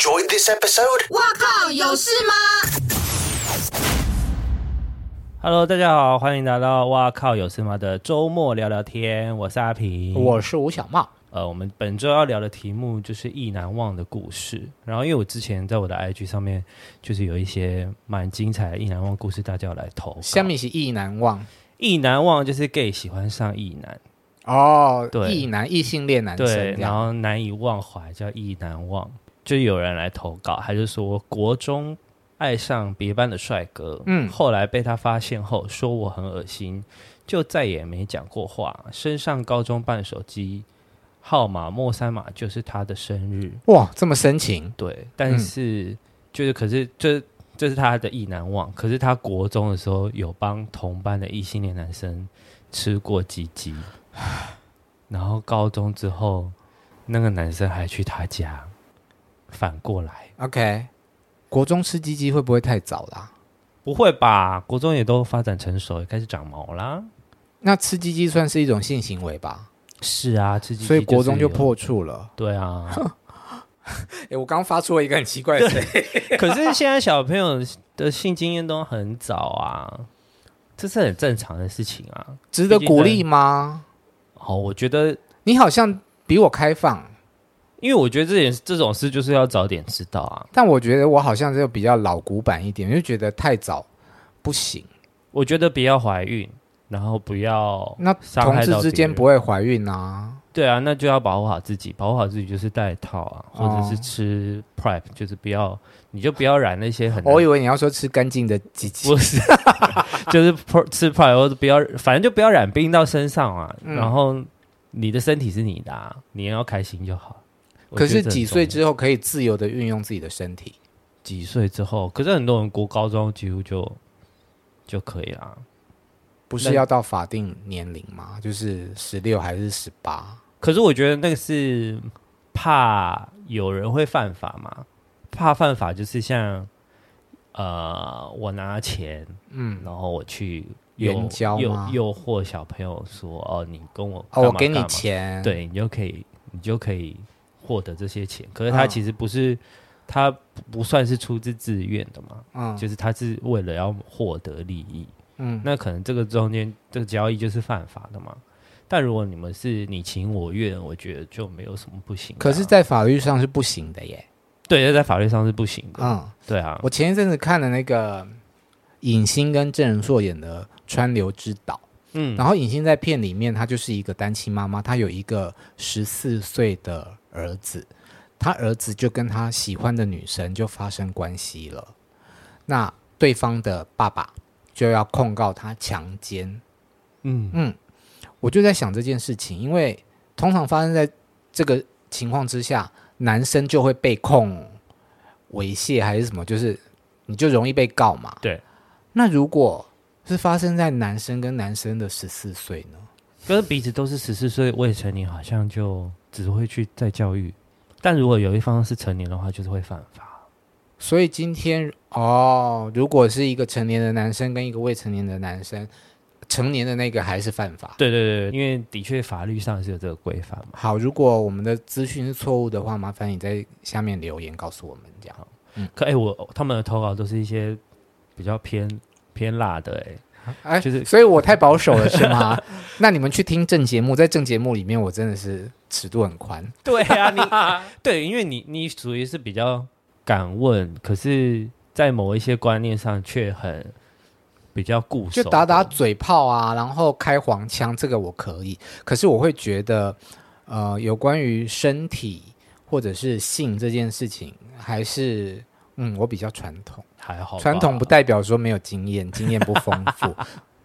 enjoyed this episode? 哇靠，有事吗？Hello，大家好，欢迎来到哇靠有事吗的周末聊聊天。我是阿平，我是吴小茂。呃，我们本周要聊的题目就是意难忘的故事。然后，因为我之前在我的 IG 上面，就是有一些蛮精彩的意难忘故事，大家要来投。下面是意难忘，意难忘就是 gay 喜欢上意男。哦，对，意男异性恋男生，对，然后难以忘怀叫意难忘，就有人来投稿，他就说国中爱上别班的帅哥，嗯，后来被他发现后说我很恶心，就再也没讲过话。身上高中办手机号码末三码就是他的生日，哇，这么深情，对，但是、嗯、就是可是这这是他的意难忘，可是他国中的时候有帮同班的异性恋男生吃过鸡鸡。然后高中之后，那个男生还去他家，反过来。OK，国中吃鸡鸡会不会太早啦？不会吧，国中也都发展成熟，也开始长毛啦。那吃鸡鸡算是一种性行为吧？是啊，吃鸡鸡，所以国中就破处了。对啊。哎，我刚发出了一个很奇怪的声音。可是现在小朋友的性经验都很早啊，这是很正常的事情啊，值得鼓励吗？好，我觉得你好像比我开放，因为我觉得这点这种事就是要早点知道啊。但我觉得我好像就比较老古板一点，就觉得太早不行。我觉得不要怀孕，然后不要那同事之间不会怀孕啊。对啊，那就要保护好自己，保护好自己就是戴套啊，或者是吃 Prep，就是不要，你就不要染那些很。我以为你要说吃干净的鸡鸡，不是，就是吃 Prep，或者不要，反正就不要染病到身上啊。嗯、然后你的身体是你的，啊，你要开心就好。可是几岁之后可以自由的运用自己的身体？几岁之后？可是很多人国高中几乎就就可以了。不是要到法定年龄吗？就是十六还是十八？可是我觉得那个是怕有人会犯法嘛，怕犯法就是像呃，我拿钱，嗯，然后我去援交诱诱惑小朋友说，哦，你跟我哦，我给你钱，对，你就可以，你就可以获得这些钱。可是他其实不是，他不算是出自自愿的嘛，嗯，就是他是为了要获得利益。嗯，那可能这个中间这个交易就是犯法的嘛。但如果你们是你情我愿，我觉得就没有什么不行。可是，在法律上是不行的耶。对，在法律上是不行的。嗯，对啊。我前一阵子看了那个影星跟郑仁硕演的《川流之岛》，嗯，然后影星在片里面，她就是一个单亲妈妈，她有一个十四岁的儿子，她儿子就跟她喜欢的女生就发生关系了，那对方的爸爸。就要控告他强奸，嗯。嗯，我就在想这件事情，因为通常发生在这个情况之下，男生就会被控猥亵还是什么，就是你就容易被告嘛。对，那如果是发生在男生跟男生的十四岁呢？可是彼此都是十四岁未成年，好像就只会去再教育，但如果有一方是成年的话，就是会犯法。所以今天哦，如果是一个成年的男生跟一个未成年的男生，成年的那个还是犯法。对对对，因为的确法律上是有这个规范嘛。好，如果我们的资讯是错误的话，麻烦你在下面留言告诉我们，这样。嗯，可哎，我他们的投稿都是一些比较偏偏辣的，哎哎，就是，所以我太保守了是吗？那你们去听正节目，在正节目里面，我真的是尺度很宽。对啊，你 对，因为你你属于是比较。敢问，可是，在某一些观念上却很比较固守，就打打嘴炮啊，然后开黄腔，这个我可以。可是我会觉得，呃，有关于身体或者是性这件事情，还是嗯，我比较传统，还好。传统不代表说没有经验，经验不丰富。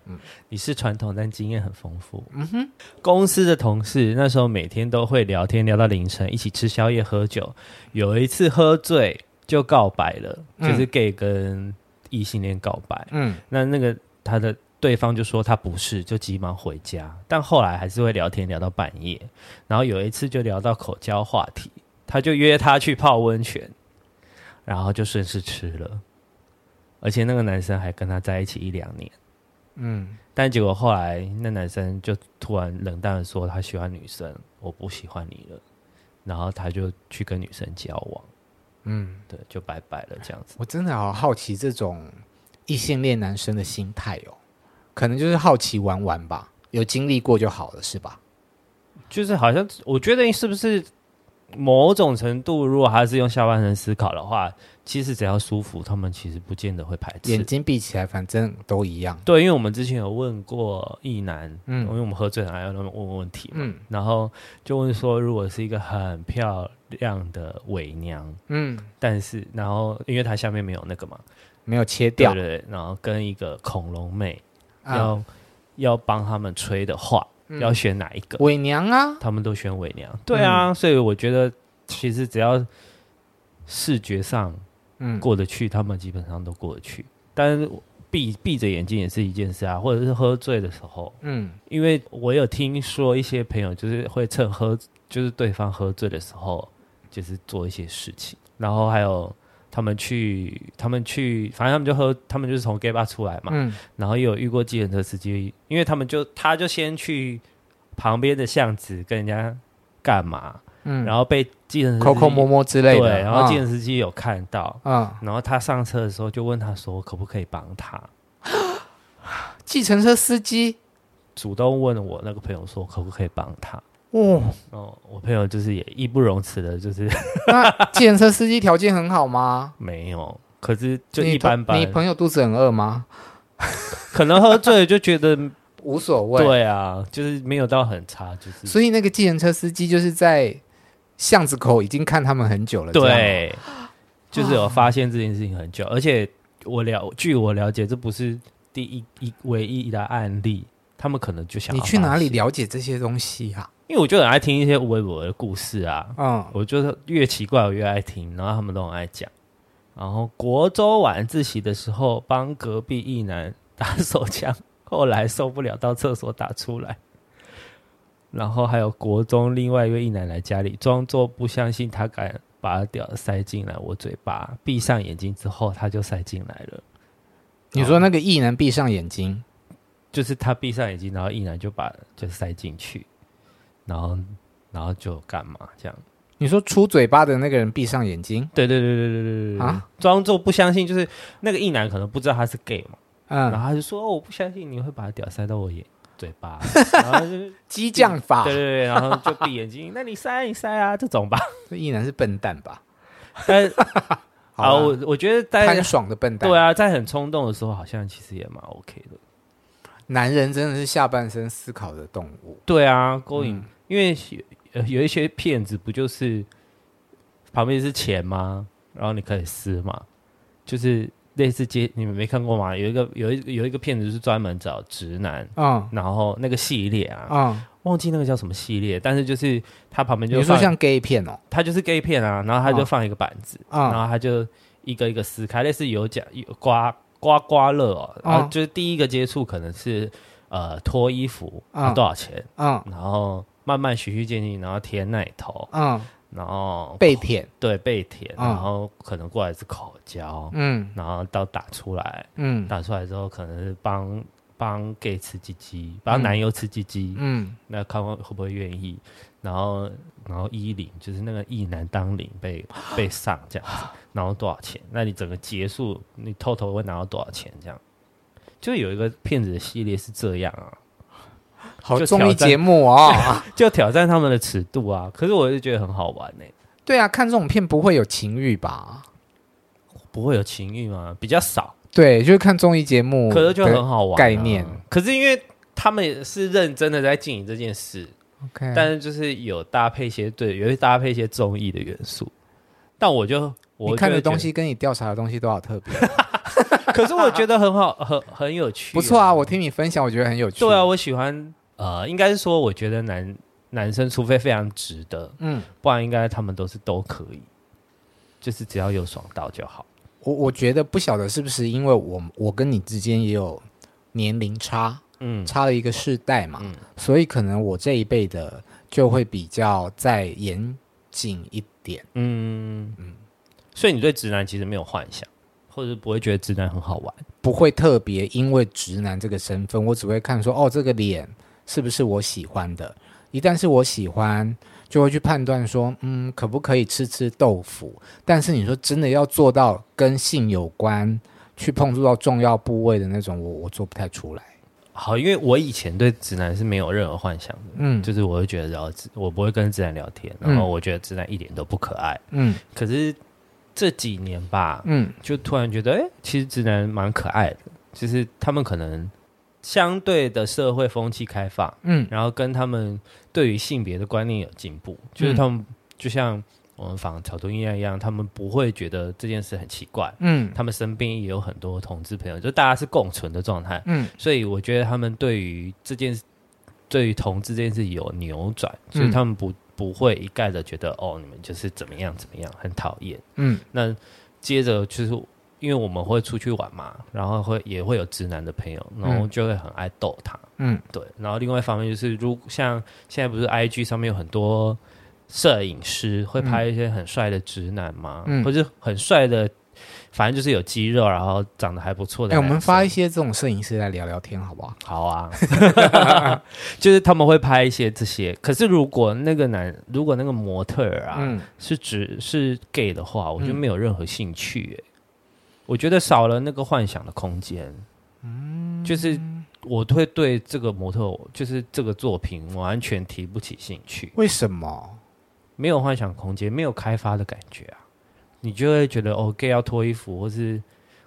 嗯，你是传统，但经验很丰富。嗯哼，公司的同事那时候每天都会聊天聊到凌晨，一起吃宵夜喝酒。有一次喝醉就告白了，嗯、就是 gay 跟异性恋告白。嗯，那那个他的对方就说他不是，就急忙回家。但后来还是会聊天聊到半夜。然后有一次就聊到口交话题，他就约他去泡温泉，然后就顺势吃了。而且那个男生还跟他在一起一两年。嗯，但结果后来那男生就突然冷淡的说他喜欢女生，我不喜欢你了，然后他就去跟女生交往，嗯，对，就拜拜了这样子。我真的好好奇这种异性恋男生的心态哦，可能就是好奇玩玩吧，有经历过就好了，是吧？就是好像我觉得是不是某种程度，如果还是用下半身思考的话。其实只要舒服，他们其实不见得会排斥。眼睛闭起来，反正都一样。对，因为我们之前有问过异男，嗯，因为我们喝醉了还要那么问问题嘛，嗯，然后就问说，如果是一个很漂亮的伪娘，嗯，但是然后因为他下面没有那个嘛，没有切掉，对，对，对，然后跟一个恐龙妹要、嗯、要帮他们吹的话，嗯、要选哪一个？伪娘啊，他们都选伪娘。对啊，嗯、所以我觉得其实只要视觉上。嗯，过得去，他们基本上都过得去。但是闭闭着眼睛也是一件事啊，或者是喝醉的时候，嗯，因为我有听说一些朋友就是会趁喝，就是对方喝醉的时候，就是做一些事情。然后还有他们去，他们去，反正他们就喝，他们就是从 gay bar 出来嘛，嗯，然后也有遇过计程车司机，因为他们就他就先去旁边的巷子跟人家干嘛。嗯，然后被计程车抠抠摸摸之类的，对，然后计程司机有看到，嗯，然后他上车的时候就问他说，可不可以帮他？计程车司机主动问我那个朋友说，可不可以帮他？哦，哦，我朋友就是也义不容辞的，就是。那计程车司机条件很好吗？没有，可是就一般般。你朋友肚子很饿吗？可能喝醉了就觉得。无所谓，对啊，就是没有到很差，就是。所以那个计程车司机就是在巷子口已经看他们很久了，对，就是有发现这件事情很久，而且我了，据我了解，这不是第一一唯一的案例，他们可能就想。你去哪里了解这些东西啊？因为我就很爱听一些微博的故事啊，嗯，我觉得越奇怪我越爱听，然后他们都很爱讲。然后国中晚自习的时候，帮隔壁异男打手枪。后来受不了，到厕所打出来。然后还有国中另外一位异男来家里，装作不相信，他敢把屌塞进来我嘴巴。闭上眼睛之后，他就塞进来了。你说那个异男闭上眼睛，就是他闭上眼睛，然后一男就把就塞进去，然后然后就干嘛这样？你说出嘴巴的那个人闭上眼睛？对对对对对对对啊！装作不相信，就是那个一男可能不知道他是 gay 嘛。嗯，然后他就说：“哦，我不相信你会把屌塞到我眼嘴巴。”然后就是激将法，对对对，然后就闭眼睛。那你塞你塞啊，这种吧。这一男是笨蛋吧？但 好，我我觉得在很爽的笨蛋。对啊，在很冲动的时候，好像其实也蛮 OK 的。男人真的是下半身思考的动物。对啊，勾引，因为有有一些骗子不就是旁边是钱吗？然后你可以撕嘛，就是。类似接你们没看过吗？有一个有一有一个骗子是专门找直男，嗯，然后那个系列啊，嗯，忘记那个叫什么系列，但是就是他旁边就说像 gay 片哦，他就是 gay 片啊，然后他就放一个板子，嗯，然后他就一个一个撕开，类似有奖有刮刮刮乐哦，然后就是第一个接触可能是呃脱衣服，啊，多少钱，嗯，然后慢慢循序渐进，然后舔奶头，嗯。然后被舔，对，被舔，嗯、然后可能过来是口交，嗯，然后到打出来，嗯，打出来之后可能是帮帮 gay 吃鸡鸡，帮男友吃鸡鸡，嗯，那看看会不会愿意，然后然后一领就是那个一男当领被 被上这样子，然后多少钱？那你整个结束，你偷偷会拿到多少钱？这样，就有一个骗子的系列是这样啊。好综艺节目啊，就挑战他们的尺度啊！可是我就觉得很好玩呢、欸。对啊，看这种片不会有情欲吧？不会有情欲吗？比较少。对，就是看综艺节目，可是就很好玩、啊、概念。可是因为他们也是认真的在经营这件事，OK，但是就是有搭配一些对，有搭配一些综艺的元素。但我就我就看的东西跟你调查的东西都好特别。可是我觉得很好，很很有趣、啊，不错啊！我听你分享，我觉得很有趣。对啊，我喜欢。呃，应该是说，我觉得男男生除非非常值得，嗯，不然应该他们都是都可以，就是只要有爽到就好。我我觉得不晓得是不是因为我我跟你之间也有年龄差，嗯，差了一个世代嘛，嗯，所以可能我这一辈的就会比较再严谨一点，嗯嗯，所以你对直男其实没有幻想，或者是不会觉得直男很好玩，不会特别因为直男这个身份，我只会看说哦这个脸。是不是我喜欢的？一旦是我喜欢，就会去判断说，嗯，可不可以吃吃豆腐？但是你说真的要做到跟性有关，去碰触到重要部位的那种，我我做不太出来。好，因为我以前对直男是没有任何幻想的，嗯，就是我会觉得，然后我不会跟直男聊天，然后我觉得直男一点都不可爱，嗯，可是这几年吧，嗯，就突然觉得，哎，其实直男蛮可爱的，就是他们可能相对的社会风气开放，嗯，然后跟他们对于性别的观念有进步，就是他们就像。我们仿草东医院一样，他们不会觉得这件事很奇怪。嗯，他们身边也有很多同志朋友，就大家是共存的状态。嗯，所以我觉得他们对于这件事，对于同志这件事有扭转，所以他们不不会一概的觉得哦，你们就是怎么样怎么样，很讨厌。嗯，那接着就是因为我们会出去玩嘛，然后会也会有直男的朋友，然后就会很爱逗他。嗯，对。然后另外一方面就是，如像现在不是 IG 上面有很多。摄影师会拍一些很帅的直男吗？嗯，或者很帅的，反正就是有肌肉，然后长得还不错的。哎、欸，我们发一些这种摄影师来聊聊天，好不好？好啊，就是他们会拍一些这些。可是如果那个男，如果那个模特儿啊，嗯、是只是 gay 的话，我就没有任何兴趣、欸。哎、嗯，我觉得少了那个幻想的空间。嗯，就是我会对这个模特，就是这个作品完全提不起兴趣。为什么？没有幻想空间，没有开发的感觉啊，你就会觉得哦，gay 要脱衣服，或是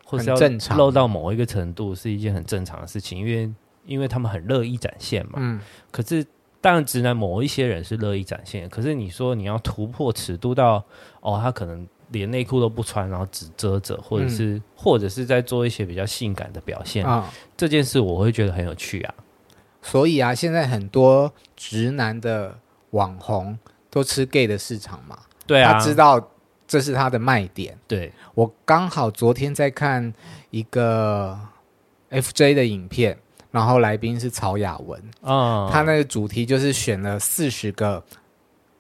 或是要露到某一个程度，是一件很正常的事情，因为因为他们很乐意展现嘛。嗯。可是当然，直男某一些人是乐意展现，可是你说你要突破尺度到哦，他可能连内裤都不穿，然后只遮着，或者是、嗯、或者是在做一些比较性感的表现啊，这件事我会觉得很有趣啊。所以啊，现在很多直男的网红。都吃 gay 的市场嘛？对啊，他知道这是他的卖点。对，我刚好昨天在看一个 FJ 的影片，然后来宾是曹雅文啊，他那个主题就是选了四十个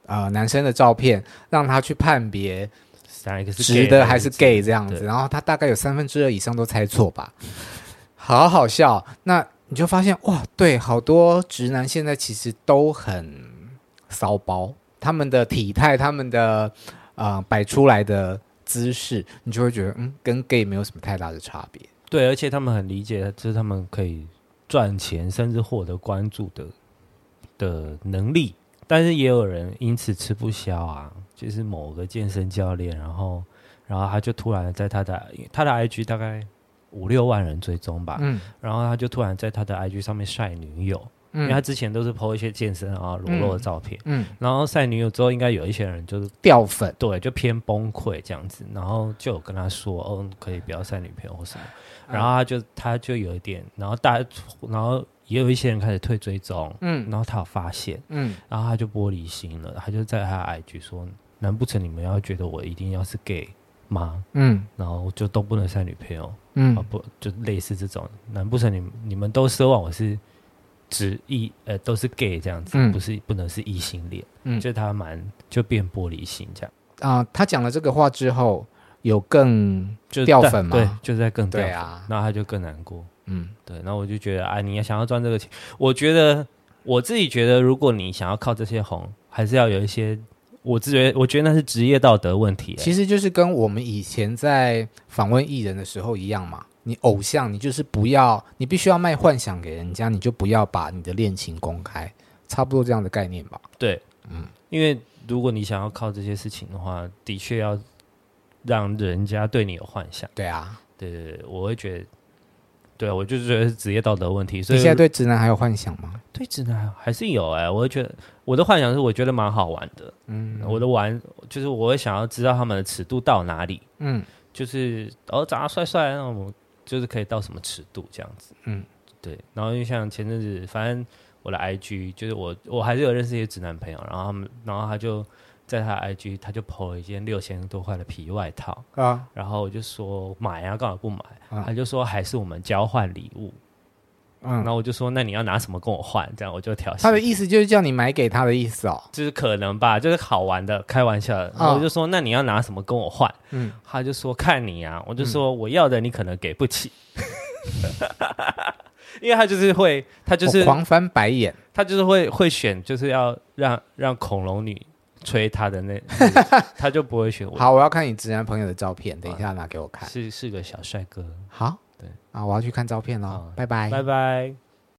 呃男生的照片，让他去判别直的还是 gay 这样子，然后他大概有三分之二以上都猜错吧，好好笑。那你就发现哇，对，好多直男现在其实都很骚包。他们的体态，他们的呃摆出来的姿势，你就会觉得嗯，跟 gay 没有什么太大的差别。对，而且他们很理解，就是他们可以赚钱，甚至获得关注的的能力。但是也有人因此吃不消啊，就是某个健身教练，然后然后他就突然在他的他的 IG 大概五六万人追踪吧，嗯，然后他就突然在他的 IG 上面晒女友。因为他之前都是 po 一些健身啊裸露的照片，嗯，嗯然后晒女友之后，应该有一些人就是掉粉，对，就偏崩溃这样子，然后就有跟他说，哦，可以不要晒女朋友或什么，然后他就他就有一点，然后大家，然后也有一些人开始退追踪，嗯，然后他有发现，嗯，然后他就玻璃心了，他就在他 IG 说，难不成你们要觉得我一定要是 gay 吗？嗯，然后就都不能晒女朋友，嗯，啊不就类似这种，难不成你们你们都奢望我是？只异呃都是 gay 这样子，嗯、不是不能是异性恋，嗯，就他蛮就变玻璃心这样啊、呃。他讲了这个话之后，有更就掉粉嘛？对，就在更掉粉，啊，然后他就更难过，嗯，对。然后我就觉得啊，你要想要赚这个钱，我觉得我自己觉得，如果你想要靠这些红，还是要有一些，我自觉得我觉得那是职业道德问题，其实就是跟我们以前在访问艺人的时候一样嘛。你偶像，你就是不要，你必须要卖幻想给人家，你就不要把你的恋情公开，差不多这样的概念吧。对，嗯，因为如果你想要靠这些事情的话，的确要让人家对你有幻想。对啊，对对对，我会觉得，对啊，我就是觉得是职业道德问题。所以你现在对直男还有幻想吗？对直男还是有哎、欸，我会觉得我的幻想是我觉得蛮好玩的。嗯，我的玩就是我会想要知道他们的尺度到哪里。嗯，就是哦长得帅帅那种。就是可以到什么尺度这样子，嗯，对。然后就像前阵子，反正我的 IG 就是我我还是有认识一些直男朋友，然后他们，然后他就在他的 IG 他就 po 了一件六千多块的皮外套啊，然后我就说买啊，干嘛不买？啊、他就说还是我们交换礼物。嗯。然后我就说那你要拿什么跟我换？这样我就挑衅他的意思就是叫你买给他的意思哦。就是可能吧就是好玩的开玩笑。的然后我就说那你要拿什么跟我换？嗯。他就说看你啊我就说我要的你可能给不起。因为他就是会他就是狂翻白眼。他就是会会选就是要让让恐龙女吹他的那 他就不会选我。好我要看你直男朋友的照片等一下拿给我看。是是个小帅哥。好。对。啊我要去看照片了拜拜。拜拜。